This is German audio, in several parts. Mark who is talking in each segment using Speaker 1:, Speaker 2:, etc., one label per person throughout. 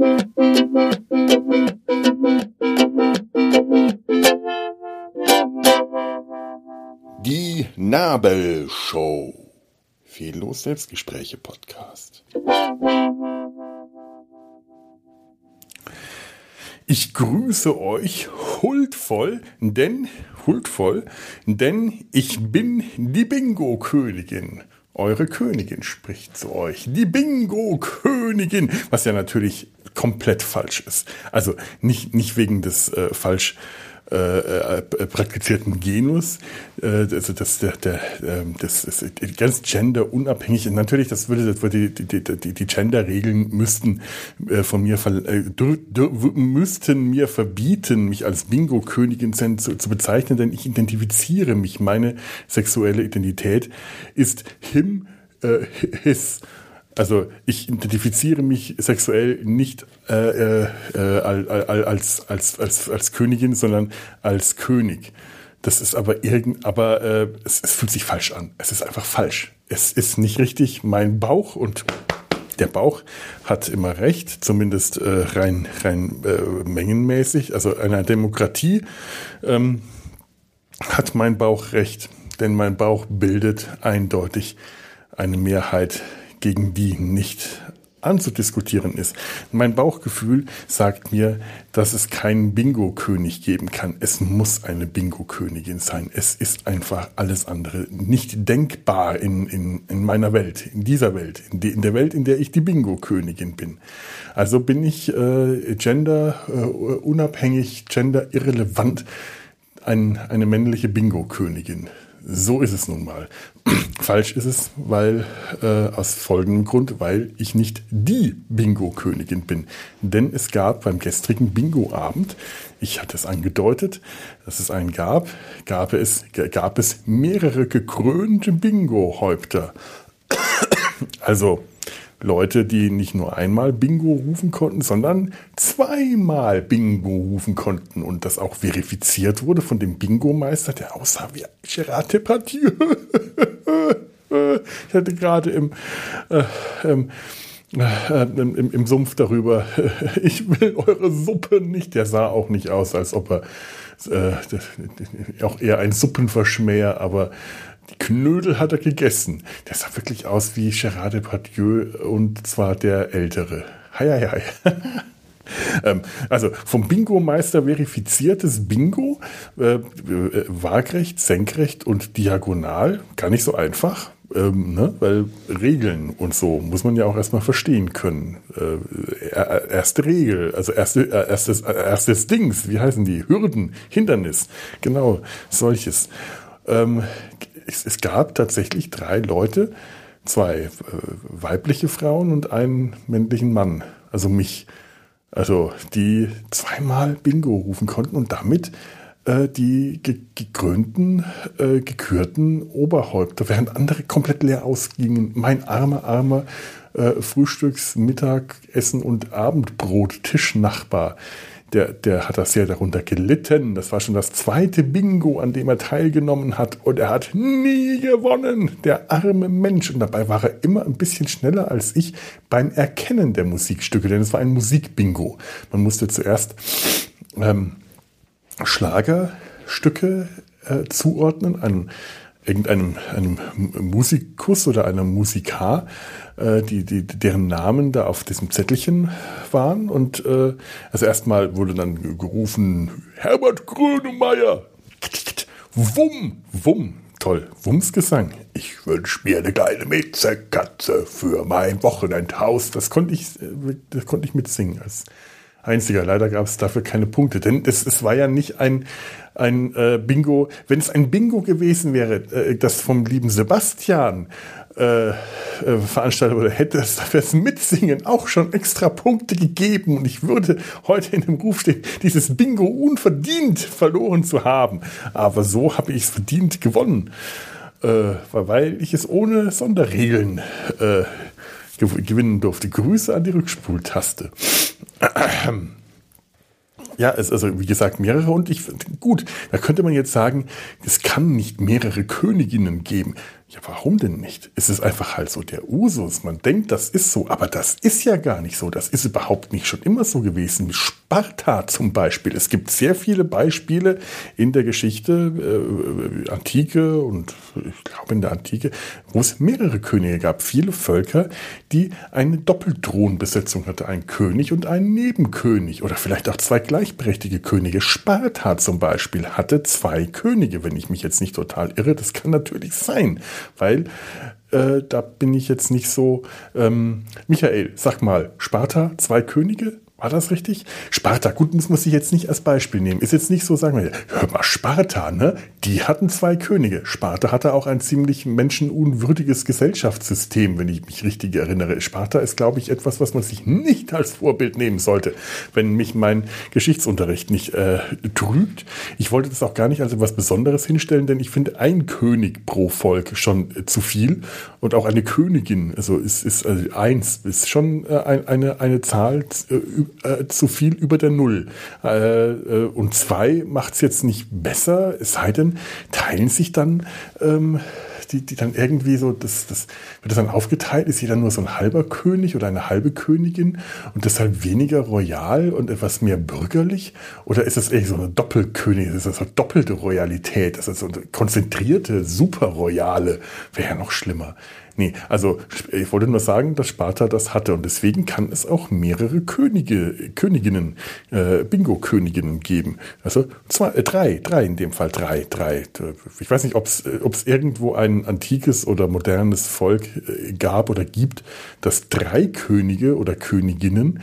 Speaker 1: Die Nabelshow. Fehllos Selbstgespräche Podcast. Ich grüße euch huldvoll, denn huldvoll, denn ich bin die Bingo Königin. Eure Königin spricht zu euch. Die Bingo-Königin. Was ja natürlich komplett falsch ist. Also nicht, nicht wegen des äh, falsch äh, äh, praktizierten Genus, äh, also das, der, der, ähm, das ist ganz genderunabhängig. Natürlich, das würde, das würde die, die, die, die Gender-Regeln müssten äh, von mir äh, müssten mir verbieten, mich als Bingo-Königin zu, zu bezeichnen, denn ich identifiziere mich. Meine sexuelle Identität ist him, äh, his. Also ich identifiziere mich sexuell nicht äh, äh, als, als, als, als Königin, sondern als König. Das ist aber irgend, aber äh, es, es fühlt sich falsch an. Es ist einfach falsch. Es ist nicht richtig. Mein Bauch und der Bauch hat immer recht, zumindest äh, rein, rein äh, mengenmäßig. Also einer Demokratie ähm, hat mein Bauch recht, denn mein Bauch bildet eindeutig eine Mehrheit gegen die nicht anzudiskutieren ist. Mein Bauchgefühl sagt mir, dass es keinen Bingo-König geben kann. Es muss eine Bingo-Königin sein. Es ist einfach alles andere nicht denkbar in, in, in meiner Welt, in dieser Welt, in, die, in der Welt, in der ich die Bingo-Königin bin. Also bin ich äh, gender äh, unabhängig, ein, eine männliche Bingo-Königin. So ist es nun mal. Falsch ist es, weil äh, aus folgendem Grund, weil ich nicht die Bingo-Königin bin. Denn es gab beim gestrigen Bingo-Abend, ich hatte es angedeutet, dass es einen gab, gab es, gab es mehrere gekrönte Bingo-Häupter. Also Leute, die nicht nur einmal Bingo rufen konnten, sondern zweimal Bingo rufen konnten und das auch verifiziert wurde von dem Bingo-Meister, der aussah wie Gerard Depardieu. ich hatte gerade im, äh, äh, im, im, im, Sumpf darüber, ich will eure Suppe nicht. Der sah auch nicht aus, als ob er äh, auch eher ein Suppenverschmäher, aber die Knödel hat er gegessen. Der sah wirklich aus wie Gerard Depardieu und zwar der Ältere. Hei, hei, hei. ähm, also vom Bingo-Meister verifiziertes Bingo, äh, äh, waagrecht, senkrecht und diagonal. Gar nicht so einfach. Ähm, ne? Weil Regeln und so muss man ja auch erstmal verstehen können. Äh, erste Regel, also erste, äh, erstes, äh, erstes Dings, wie heißen die? Hürden, Hindernis, genau, solches. Ähm, es, es gab tatsächlich drei Leute, zwei äh, weibliche Frauen und einen männlichen Mann, also mich, also die zweimal Bingo rufen konnten und damit äh, die ge gekrönten, äh, gekürten Oberhäupter, während andere komplett leer ausgingen. Mein armer, armer äh, Frühstücks-, Mittagessen- und Abendbrot-Tischnachbar der, der hat das sehr darunter gelitten. Das war schon das zweite Bingo, an dem er teilgenommen hat. Und er hat nie gewonnen, der arme Mensch. Und dabei war er immer ein bisschen schneller als ich beim Erkennen der Musikstücke, denn es war ein Musikbingo. Man musste zuerst ähm, Schlagerstücke äh, zuordnen, an irgendeinem einem Musikus oder einer Musikar, äh, die, die, deren Namen da auf diesem Zettelchen waren. Und äh, also erstmal wurde dann gerufen, Herbert Grönemeyer. Wumm, wumm, toll, Wummsgesang. Ich wünsche mir eine kleine Miezekatze für mein Wochenendhaus. Das konnte ich, äh, das konnte ich mitsingen als einziger. Leider gab es dafür keine Punkte, denn es, es war ja nicht ein, ein äh, Bingo. Wenn es ein Bingo gewesen wäre, äh, das vom lieben Sebastian äh, äh, veranstaltet wurde, hätte es dafür das Mitsingen auch schon extra Punkte gegeben und ich würde heute in dem Ruf stehen, dieses Bingo unverdient verloren zu haben. Aber so habe ich es verdient gewonnen, äh, weil ich es ohne Sonderregeln äh, gewinnen durfte. Grüße an die Rückspultaste. Ja, es also wie gesagt mehrere und ich gut, da könnte man jetzt sagen, es kann nicht mehrere Königinnen geben. Ja, warum denn nicht? Es ist einfach halt so der Usus. Man denkt, das ist so, aber das ist ja gar nicht so. Das ist überhaupt nicht schon immer so gewesen. Sparta zum Beispiel. Es gibt sehr viele Beispiele in der Geschichte, äh, Antike und ich glaube in der Antike, wo es mehrere Könige gab. Viele Völker, die eine Doppelthronbesetzung hatte. Ein König und ein Nebenkönig. Oder vielleicht auch zwei gleichberechtigte Könige. Sparta zum Beispiel hatte zwei Könige, wenn ich mich jetzt nicht total irre. Das kann natürlich sein weil äh, da bin ich jetzt nicht so. Ähm, Michael, sag mal, Sparta, zwei Könige? War das richtig? Sparta, gut, das muss ich jetzt nicht als Beispiel nehmen. Ist jetzt nicht so, sagen wir, hör mal, Sparta, ne? Die hatten zwei Könige. Sparta hatte auch ein ziemlich menschenunwürdiges Gesellschaftssystem, wenn ich mich richtig erinnere. Sparta ist, glaube ich, etwas, was man sich nicht als Vorbild nehmen sollte, wenn mich mein Geschichtsunterricht nicht äh, trügt. Ich wollte das auch gar nicht als etwas Besonderes hinstellen, denn ich finde ein König pro Volk schon äh, zu viel und auch eine Königin, also ist, ist also eins, ist schon äh, eine, eine Zahl äh, äh, zu viel über der Null. Äh, äh, und zwei macht es jetzt nicht besser, es sei denn, teilen sich dann ähm, die, die dann irgendwie so, das, das wird das dann aufgeteilt, ist jeder nur so ein halber König oder eine halbe Königin und deshalb weniger royal und etwas mehr bürgerlich? Oder ist das eher so eine Doppelkönigin, ist das so doppelte Royalität, das ist so eine konzentrierte, superroyale, wäre ja noch schlimmer. Nee, also ich wollte nur sagen, dass Sparta das hatte und deswegen kann es auch mehrere Könige, Königinnen, äh, Bingo-Königinnen geben. Also zwei, äh, drei, drei in dem Fall, drei, drei. Ich weiß nicht, ob es äh, irgendwo ein antikes oder modernes Volk äh, gab oder gibt, das drei Könige oder Königinnen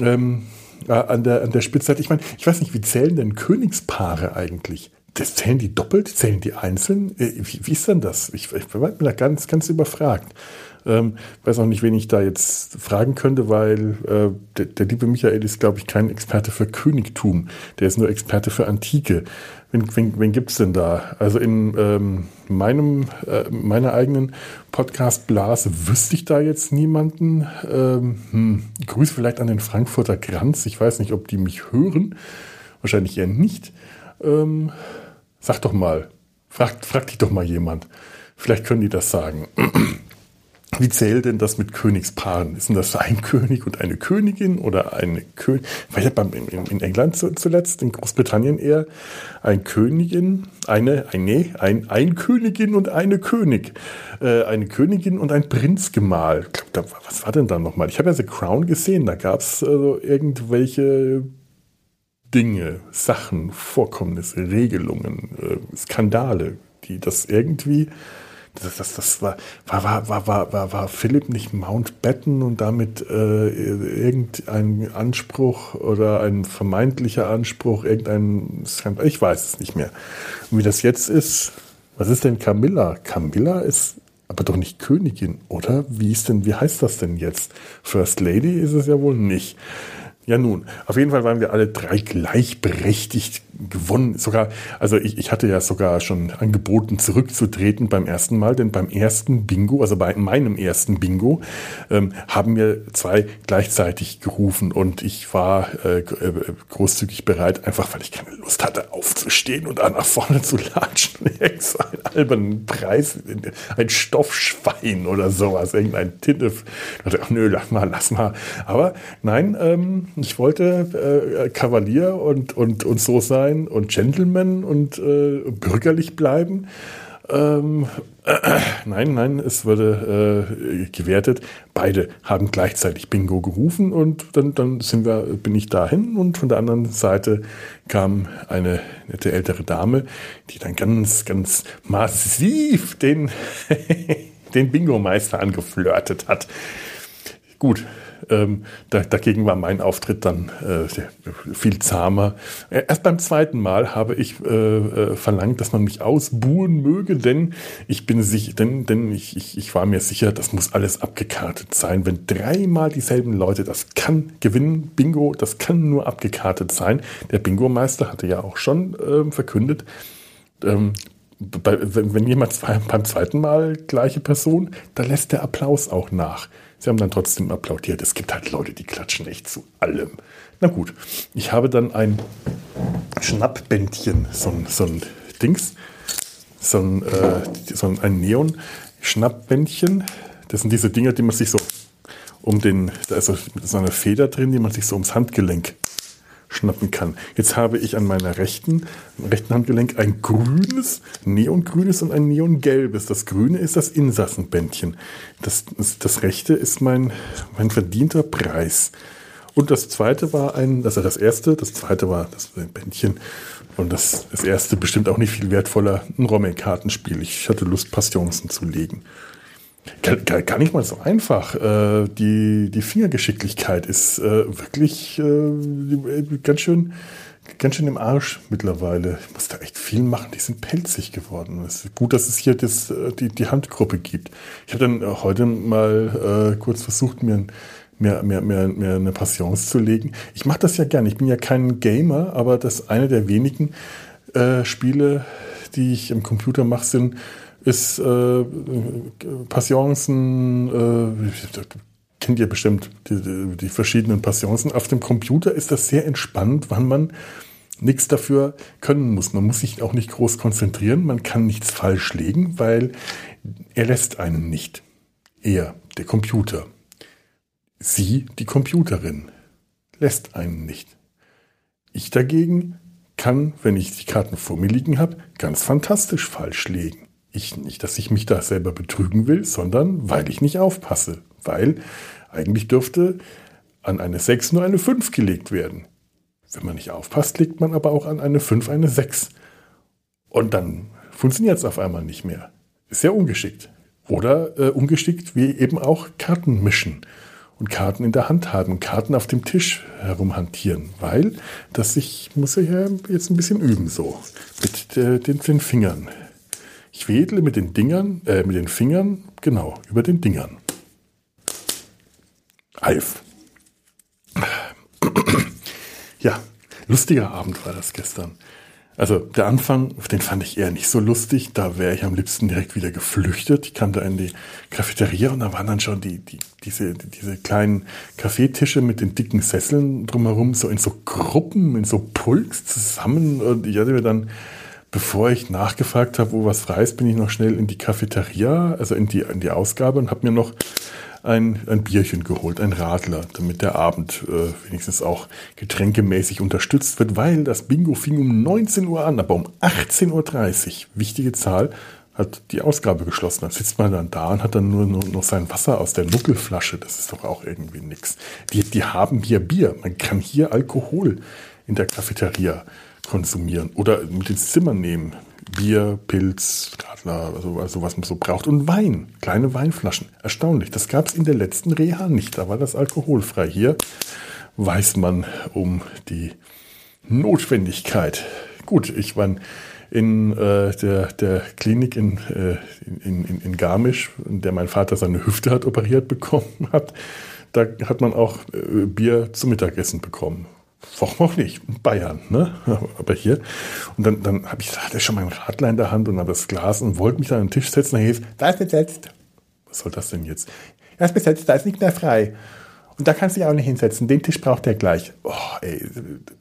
Speaker 1: ähm, äh, an, der, an der Spitze hat. Ich meine, ich weiß nicht, wie zählen denn Königspaare eigentlich? Das zählen die doppelt, zählen die einzeln? Äh, wie, wie ist denn das? Ich, ich bin da ganz, ganz überfragt. Ähm, weiß auch nicht, wen ich da jetzt fragen könnte, weil äh, der, der, liebe Michael ist, glaube ich, kein Experte für Königtum. Der ist nur Experte für Antike. Wen, wen, wen gibt es denn da? Also in ähm, meinem, äh, meiner eigenen Podcast-Blase wüsste ich da jetzt niemanden. Ähm, hm, Grüß vielleicht an den Frankfurter Kranz. Ich weiß nicht, ob die mich hören. Wahrscheinlich eher nicht. Ähm, Sag doch mal, frag, frag dich doch mal jemand. Vielleicht können die das sagen. Wie zählt denn das mit Königspaaren? Ist denn das ein König und eine Königin oder eine Königin? Ich habe in England zuletzt, in Großbritannien eher ein Königin, eine, ein, nee, ein, ein Königin und eine König. Äh, eine Königin und ein Prinzgemahl. was war denn da nochmal? Ich habe ja The Crown gesehen, da gab es also irgendwelche Dinge, Sachen, Vorkommnisse, Regelungen, äh, Skandale, die das irgendwie, das, das, das war, war, war, war, war, war Philipp nicht Mountbatten und damit äh, irgendein Anspruch oder ein vermeintlicher Anspruch, irgendein Skandal, ich weiß es nicht mehr. Und wie das jetzt ist, was ist denn Camilla? Camilla ist aber doch nicht Königin, oder? Wie ist denn, wie heißt das denn jetzt? First Lady ist es ja wohl nicht. Ja, nun, auf jeden Fall waren wir alle drei gleichberechtigt gewonnen. Sogar, also ich, ich hatte ja sogar schon angeboten, zurückzutreten beim ersten Mal, denn beim ersten Bingo, also bei meinem ersten Bingo, ähm, haben wir zwei gleichzeitig gerufen und ich war äh, äh großzügig bereit, einfach weil ich keine Lust hatte, aufzustehen und dann nach vorne zu latschen. so einen albernen Preis, ein Stoffschwein oder sowas, irgendein Tinte. Ich dachte, ach nö, lass mal, lass mal. Aber nein, ähm, ich wollte äh, Kavalier und, und, und so sein und Gentleman und äh, bürgerlich bleiben. Ähm, äh, nein, nein, es wurde äh, gewertet. Beide haben gleichzeitig Bingo gerufen und dann, dann sind wir, bin ich dahin und von der anderen Seite kam eine nette ältere Dame, die dann ganz, ganz massiv den, den Bingo-Meister angeflirtet hat. Gut, ähm, da, dagegen war mein Auftritt dann äh, viel zahmer. Erst beim zweiten Mal habe ich äh, äh, verlangt, dass man mich ausbuhen möge, denn ich bin sich, denn, denn ich, ich, ich war mir sicher, das muss alles abgekartet sein. Wenn dreimal dieselben Leute, das kann gewinnen, Bingo, das kann nur abgekartet sein. Der Bingo-Meister hatte ja auch schon äh, verkündet, ähm, bei, wenn, jemand zwei, beim zweiten Mal gleiche Person, da lässt der Applaus auch nach. Sie haben dann trotzdem applaudiert. Es gibt halt Leute, die klatschen echt zu allem. Na gut, ich habe dann ein Schnappbändchen, so ein, so ein Dings. so ein, äh, so ein Neon-Schnappbändchen. Das sind diese Dinger, die man sich so um den, da ist so eine Feder drin, die man sich so ums Handgelenk schnappen kann. Jetzt habe ich an meiner rechten, rechten Handgelenk ein grünes, neongrünes und ein neongelbes. Das grüne ist das Insassenbändchen. Das, das, das rechte ist mein, mein verdienter Preis. Und das zweite war ein, also das erste, das zweite war das Bändchen. Und das, das erste bestimmt auch nicht viel wertvoller, ein Romme-Kartenspiel. Ich hatte Lust, Passionsen zu legen. Gar, nicht mal so einfach. Äh, die, die Fingergeschicklichkeit ist äh, wirklich äh, ganz schön ganz schön im Arsch mittlerweile. Ich muss da echt viel machen. Die sind pelzig geworden. Es ist gut, dass es hier das, die, die Handgruppe gibt. Ich habe dann heute mal kurz versucht, mir, mir, mir, mir, eine Passions zu legen. Ich mache das ja gerne. Ich bin ja kein Gamer, aber das eine der wenigen Spiele, die ich im Computer mache, sind ist äh, Passionsen, äh, kennt ihr bestimmt die, die, verschiedenen Passionsen. Auf dem Computer ist das sehr entspannt, wann man nichts dafür können muss. Man muss sich auch nicht groß konzentrieren, man kann nichts falsch legen, weil er lässt einen nicht. Er, der Computer. Sie, die Computerin, lässt einen nicht. Ich dagegen kann, wenn ich die Karten vor mir liegen habe, ganz fantastisch falsch legen ich nicht, dass ich mich da selber betrügen will, sondern weil ich nicht aufpasse. Weil eigentlich dürfte an eine 6 nur eine 5 gelegt werden. Wenn man nicht aufpasst, legt man aber auch an eine 5 eine 6. Und dann funktioniert es auf einmal nicht mehr. Ist sehr ungeschickt. Oder äh, ungeschickt wie eben auch Karten mischen und Karten in der Hand haben, Karten auf dem Tisch herumhantieren, weil das ich muss ja jetzt ein bisschen üben so mit äh, den, den Fingern. Ich wedle mit den Dingern, äh, mit den Fingern, genau, über den Dingern. Eif. Ja, lustiger Abend war das gestern. Also der Anfang, den fand ich eher nicht so lustig. Da wäre ich am liebsten direkt wieder geflüchtet. Ich kam da in die Cafeteria und da waren dann schon die, die, diese, diese kleinen Kaffeetische mit den dicken Sesseln drumherum, so in so Gruppen, in so Pulks zusammen. Und ich hatte mir dann bevor ich nachgefragt habe, wo was frei ist, bin ich noch schnell in die Cafeteria, also in die, in die Ausgabe und habe mir noch ein, ein Bierchen geholt, ein Radler, damit der Abend äh, wenigstens auch getränkemäßig unterstützt wird, weil das Bingo fing um 19 Uhr an, aber um 18.30 Uhr, wichtige Zahl, hat die Ausgabe geschlossen. Dann sitzt man dann da und hat dann nur, noch sein Wasser aus der Nuckelflasche. Das ist doch auch irgendwie nix. Die, die haben hier Bier. Man kann hier Alkohol in der Cafeteria konsumieren oder mit ins Zimmer nehmen. Bier, Pilz, Radler, also, also was man so braucht. Und Wein, kleine Weinflaschen. Erstaunlich. Das gab es in der letzten Reha nicht. Da war das alkoholfrei. Hier weiß man um die Notwendigkeit. Gut, ich war in äh, der, der Klinik in, äh, in, in, in Garmisch, in der mein Vater seine Hüfte hat operiert bekommen hat. Da hat man auch äh, Bier zum Mittagessen bekommen. Warum auch nicht? Bayern, ne? Aber hier. Und dann, dann habe ich, hatte schon mein Radler in der Hand und habe das Glas und wollte mich dann an den Tisch setzen. Dann hieß, da ist besetzt. Was soll das denn jetzt? Da ist besetzt, da ist nicht mehr frei. Und da kannst du dich auch nicht hinsetzen. Den Tisch braucht der gleich. Oh, ey,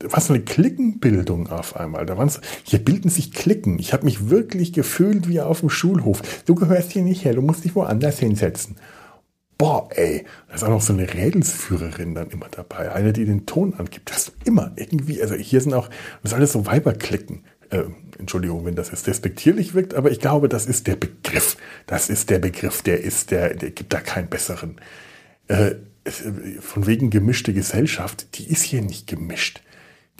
Speaker 1: was für eine Klickenbildung auf einmal. Da waren's, hier bilden sich Klicken. Ich habe mich wirklich gefühlt wie auf dem Schulhof. Du gehörst hier nicht her, du musst dich woanders hinsetzen boah, ey, da ist auch noch so eine Rädelsführerin dann immer dabei. Eine, die den Ton angibt. Das ist immer irgendwie, also hier sind auch, das ist alles so Weiberklicken. Äh, Entschuldigung, wenn das jetzt despektierlich wirkt, aber ich glaube, das ist der Begriff. Das ist der Begriff, der ist, der, der gibt da keinen besseren. Äh, von wegen gemischte Gesellschaft, die ist hier nicht gemischt.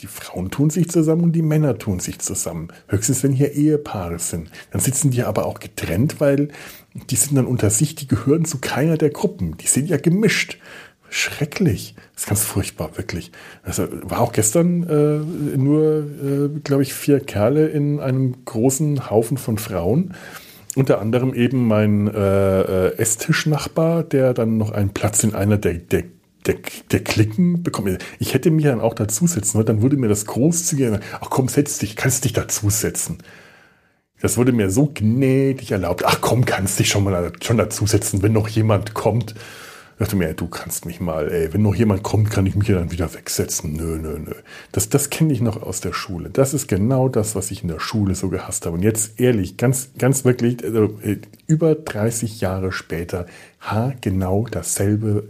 Speaker 1: Die Frauen tun sich zusammen und die Männer tun sich zusammen. Höchstens, wenn hier Ehepaare sind. Dann sitzen die aber auch getrennt, weil die sind dann unter sich, die gehören zu keiner der Gruppen. Die sind ja gemischt. Schrecklich. Das ist ganz furchtbar, wirklich. Also war auch gestern äh, nur, äh, glaube ich, vier Kerle in einem großen Haufen von Frauen. Unter anderem eben mein äh, äh Esstischnachbar, der dann noch einen Platz in einer der, der der, der Klicken bekommen. Ich hätte mich dann auch dazusetzen wollen, dann würde mir das großzügige, ach komm, setz dich, kannst dich dazusetzen. Das wurde mir so gnädig erlaubt. Ach komm, kannst dich schon mal schon dazusetzen, wenn noch jemand kommt. Ich dachte mir, du kannst mich mal, ey, wenn noch jemand kommt, kann ich mich ja dann wieder wegsetzen. Nö, nö, nö. Das, das kenne ich noch aus der Schule. Das ist genau das, was ich in der Schule so gehasst habe. Und jetzt ehrlich, ganz, ganz wirklich, also, äh, über 30 Jahre später, ha, genau dasselbe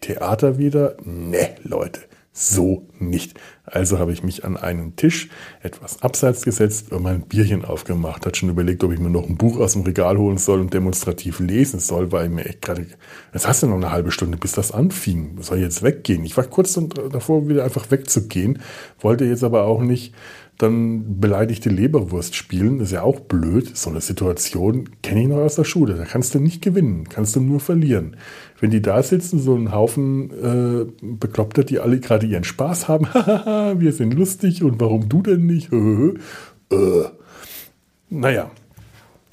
Speaker 1: Theater wieder. Ne, Leute so nicht. Also habe ich mich an einen Tisch etwas abseits gesetzt und mein Bierchen aufgemacht. Hat schon überlegt, ob ich mir noch ein Buch aus dem Regal holen soll und demonstrativ lesen soll, weil ich mir echt gerade, jetzt hast du noch eine halbe Stunde, bis das anfing. Soll jetzt weggehen? Ich war kurz davor, wieder einfach wegzugehen, wollte jetzt aber auch nicht dann beleidigte Leberwurst spielen. Ist ja auch blöd. So eine Situation kenne ich noch aus der Schule. Da kannst du nicht gewinnen, kannst du nur verlieren. Wenn die da sitzen, so ein Haufen äh, Bekloppter, die alle gerade ihren Spaß haben, wir sind lustig und warum du denn nicht? äh, naja,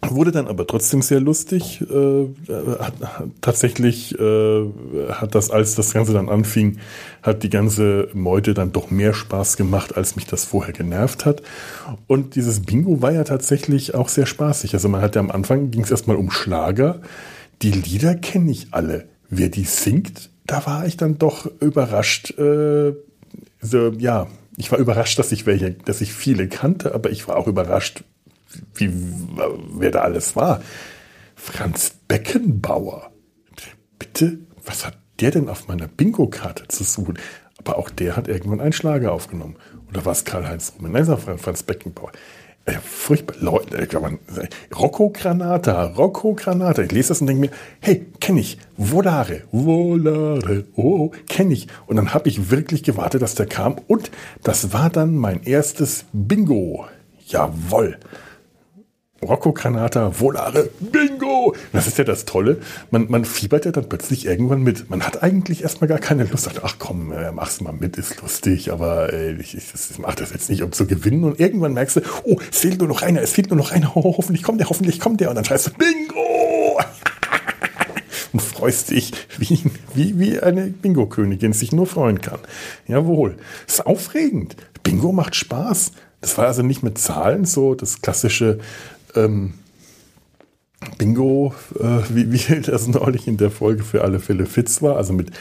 Speaker 1: Wurde dann aber trotzdem sehr lustig. Äh, hat, tatsächlich äh, hat das, als das Ganze dann anfing, hat die ganze Meute dann doch mehr Spaß gemacht, als mich das vorher genervt hat. Und dieses Bingo war ja tatsächlich auch sehr spaßig. Also man hat ja am Anfang ging es erstmal um Schlager. Die Lieder kenne ich alle. Wer die singt, da war ich dann doch überrascht. Äh, so, ja, ich war überrascht, dass ich welche, dass ich viele kannte, aber ich war auch überrascht, wie, wer da alles war. Franz Beckenbauer. Bitte, was hat der denn auf meiner Bingo-Karte zu suchen? Aber auch der hat irgendwann einen Schlager aufgenommen. Oder war es Karl-Heinz war Franz Beckenbauer. Äh, furchtbar. Leute, äh, man, Rocco Granata, Rocco Granata. Ich lese das und denke mir, hey, kenne ich. Volare, Volare, oh, kenne ich. Und dann habe ich wirklich gewartet, dass der kam. Und das war dann mein erstes Bingo. Jawoll. Rocco Granata, Volare, Bingo! Das ist ja das Tolle. Man, man fiebert ja dann plötzlich irgendwann mit. Man hat eigentlich erstmal gar keine Lust. Sagt, ach komm, äh, mach's mal mit, ist lustig, aber äh, ich, ich, ich mach das jetzt nicht, um zu gewinnen. Und irgendwann merkst du, oh, es fehlt nur noch einer, es fehlt nur noch einer. Oh, hoffentlich kommt der, hoffentlich kommt der. Und dann schreist du, Bingo! und freust dich, wie, wie, wie eine Bingo-Königin sich nur freuen kann. Jawohl. Ist aufregend. Bingo macht Spaß. Das war also nicht mit Zahlen so das klassische ähm, Bingo, äh, wie, wie das neulich in der Folge für alle Fälle Fitz war, also mit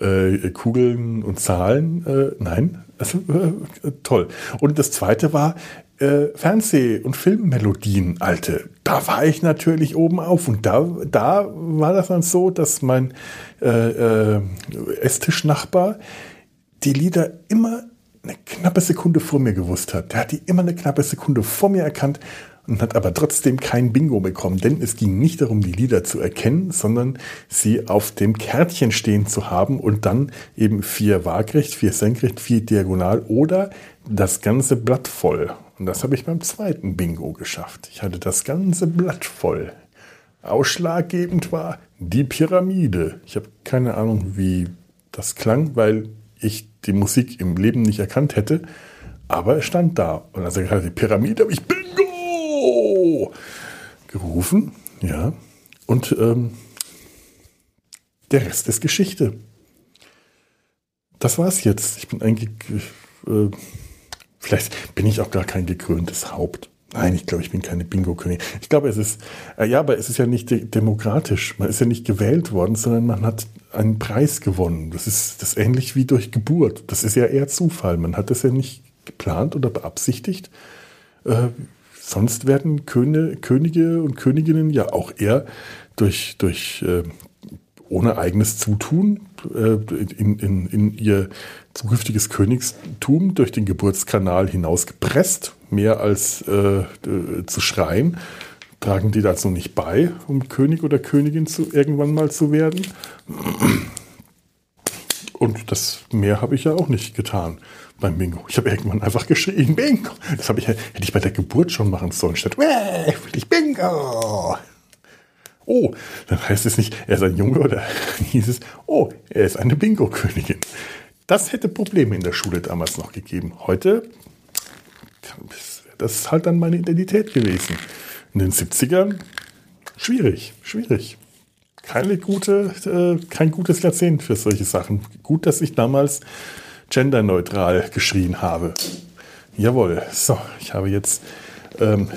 Speaker 1: äh, Kugeln und Zahlen. Äh, nein, also, toll. Und das zweite war äh, Fernseh- und Filmmelodien, alte. Da war ich natürlich oben auf und da, da war das dann so, dass mein äh, Esstischnachbar die Lieder immer eine knappe Sekunde vor mir gewusst hat. Der hat die immer eine knappe Sekunde vor mir erkannt und hat aber trotzdem kein Bingo bekommen, denn es ging nicht darum, die Lieder zu erkennen, sondern sie auf dem Kärtchen stehen zu haben und dann eben vier waagrecht, vier senkrecht, vier diagonal oder das ganze Blatt voll. Und das habe ich beim zweiten Bingo geschafft. Ich hatte das ganze Blatt voll. Ausschlaggebend war die Pyramide. Ich habe keine Ahnung, wie das klang, weil ich die Musik im Leben nicht erkannt hätte. Aber es stand da. Und als er gesagt die Pyramide, habe ich Gerufen. Ja. Und ähm, der Rest ist Geschichte. Das war's jetzt. Ich bin eigentlich. Äh, vielleicht bin ich auch gar kein gekröntes Haupt. Nein, ich glaube, ich bin keine Bingo-König. Ich glaube, es ist, äh, ja, aber es ist ja nicht de demokratisch. Man ist ja nicht gewählt worden, sondern man hat einen Preis gewonnen. Das ist das ist ähnlich wie durch Geburt. Das ist ja eher Zufall. Man hat das ja nicht geplant oder beabsichtigt. Äh, sonst werden Köne, Könige und Königinnen ja auch eher durch, durch äh, ohne eigenes Zutun äh, in, in, in ihr zukünftiges Königstum durch den Geburtskanal hinausgepresst, mehr als äh, zu schreien tragen die dazu nicht bei, um König oder Königin zu, irgendwann mal zu werden. Und das mehr habe ich ja auch nicht getan beim Bingo. Ich habe irgendwann einfach geschrien, Bingo. Das ich, hätte ich bei der Geburt schon machen sollen, statt, will ich Bingo. Oh, dann heißt es nicht, er ist ein Junge oder hieß es, oh, er ist eine Bingo-Königin. Das hätte Probleme in der Schule damals noch gegeben. Heute, das ist halt dann meine Identität gewesen in den 70ern schwierig, schwierig. Keine gute, äh, kein gutes Jahrzehnt für solche Sachen. Gut, dass ich damals genderneutral geschrien habe. Jawohl, so, ich habe jetzt ähm,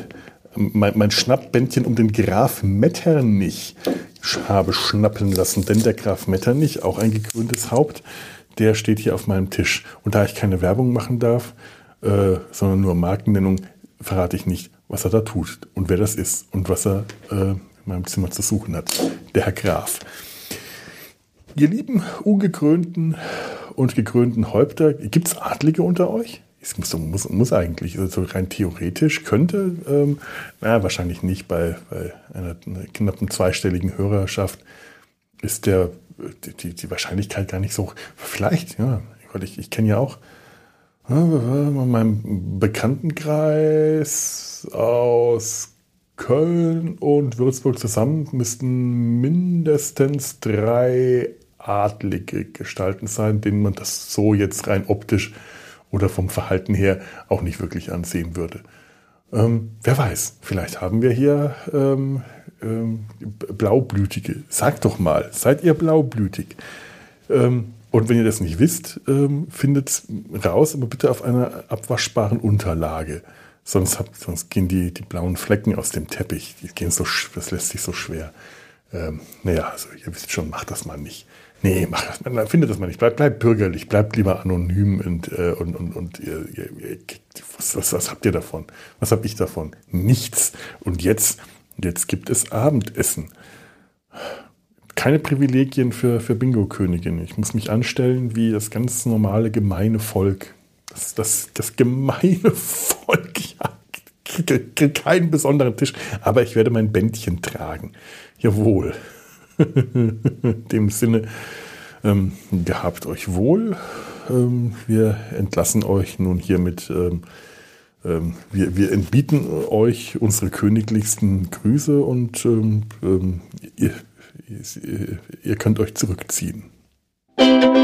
Speaker 1: mein, mein Schnappbändchen um den Graf Metternich habe schnappeln lassen. Denn der Graf Metternich, auch ein gekröntes Haupt, der steht hier auf meinem Tisch. Und da ich keine Werbung machen darf, äh, sondern nur Markennennung, verrate ich nicht, was er da tut und wer das ist und was er äh, in meinem Zimmer zu suchen hat. Der Herr Graf. Ihr lieben ungekrönten und gekrönten Häupter, gibt es Adlige unter euch? Es muss, muss, muss eigentlich, also rein theoretisch könnte, ähm, naja, wahrscheinlich nicht, bei, bei einer, einer knappen zweistelligen Hörerschaft ist der, die, die Wahrscheinlichkeit gar nicht so, vielleicht, ja, ich, ich kenne ja auch in meinem Bekanntenkreis aus Köln und Würzburg zusammen müssten mindestens drei adlige Gestalten sein, denen man das so jetzt rein optisch oder vom Verhalten her auch nicht wirklich ansehen würde. Ähm, wer weiß, vielleicht haben wir hier ähm, ähm, Blaublütige. Sagt doch mal, seid ihr blaublütig? Ähm, und wenn ihr das nicht wisst, ähm, findet raus, aber bitte auf einer abwaschbaren Unterlage. Sonst, habt, sonst gehen die, die blauen Flecken aus dem Teppich. Die gehen so, das lässt sich so schwer. Ähm, naja, also ihr wisst schon, macht das mal nicht. Nee, macht das mal, findet das mal nicht. Bleibt, bleibt bürgerlich, bleibt lieber anonym und, äh, und, und, und ihr, ihr, was, was, was habt ihr davon? Was hab ich davon? Nichts. Und jetzt, jetzt gibt es Abendessen keine Privilegien für, für Bingo-Königin. Ich muss mich anstellen wie das ganz normale gemeine Volk. Das, das, das gemeine Volk, ja, keinen besonderen Tisch, aber ich werde mein Bändchen tragen. Jawohl. In dem Sinne, ähm, gehabt euch wohl. Ähm, wir entlassen euch nun hiermit. Ähm, ähm, wir, wir entbieten euch unsere königlichsten Grüße und ähm, ähm, ihr ihr könnt euch zurückziehen.
Speaker 2: Eine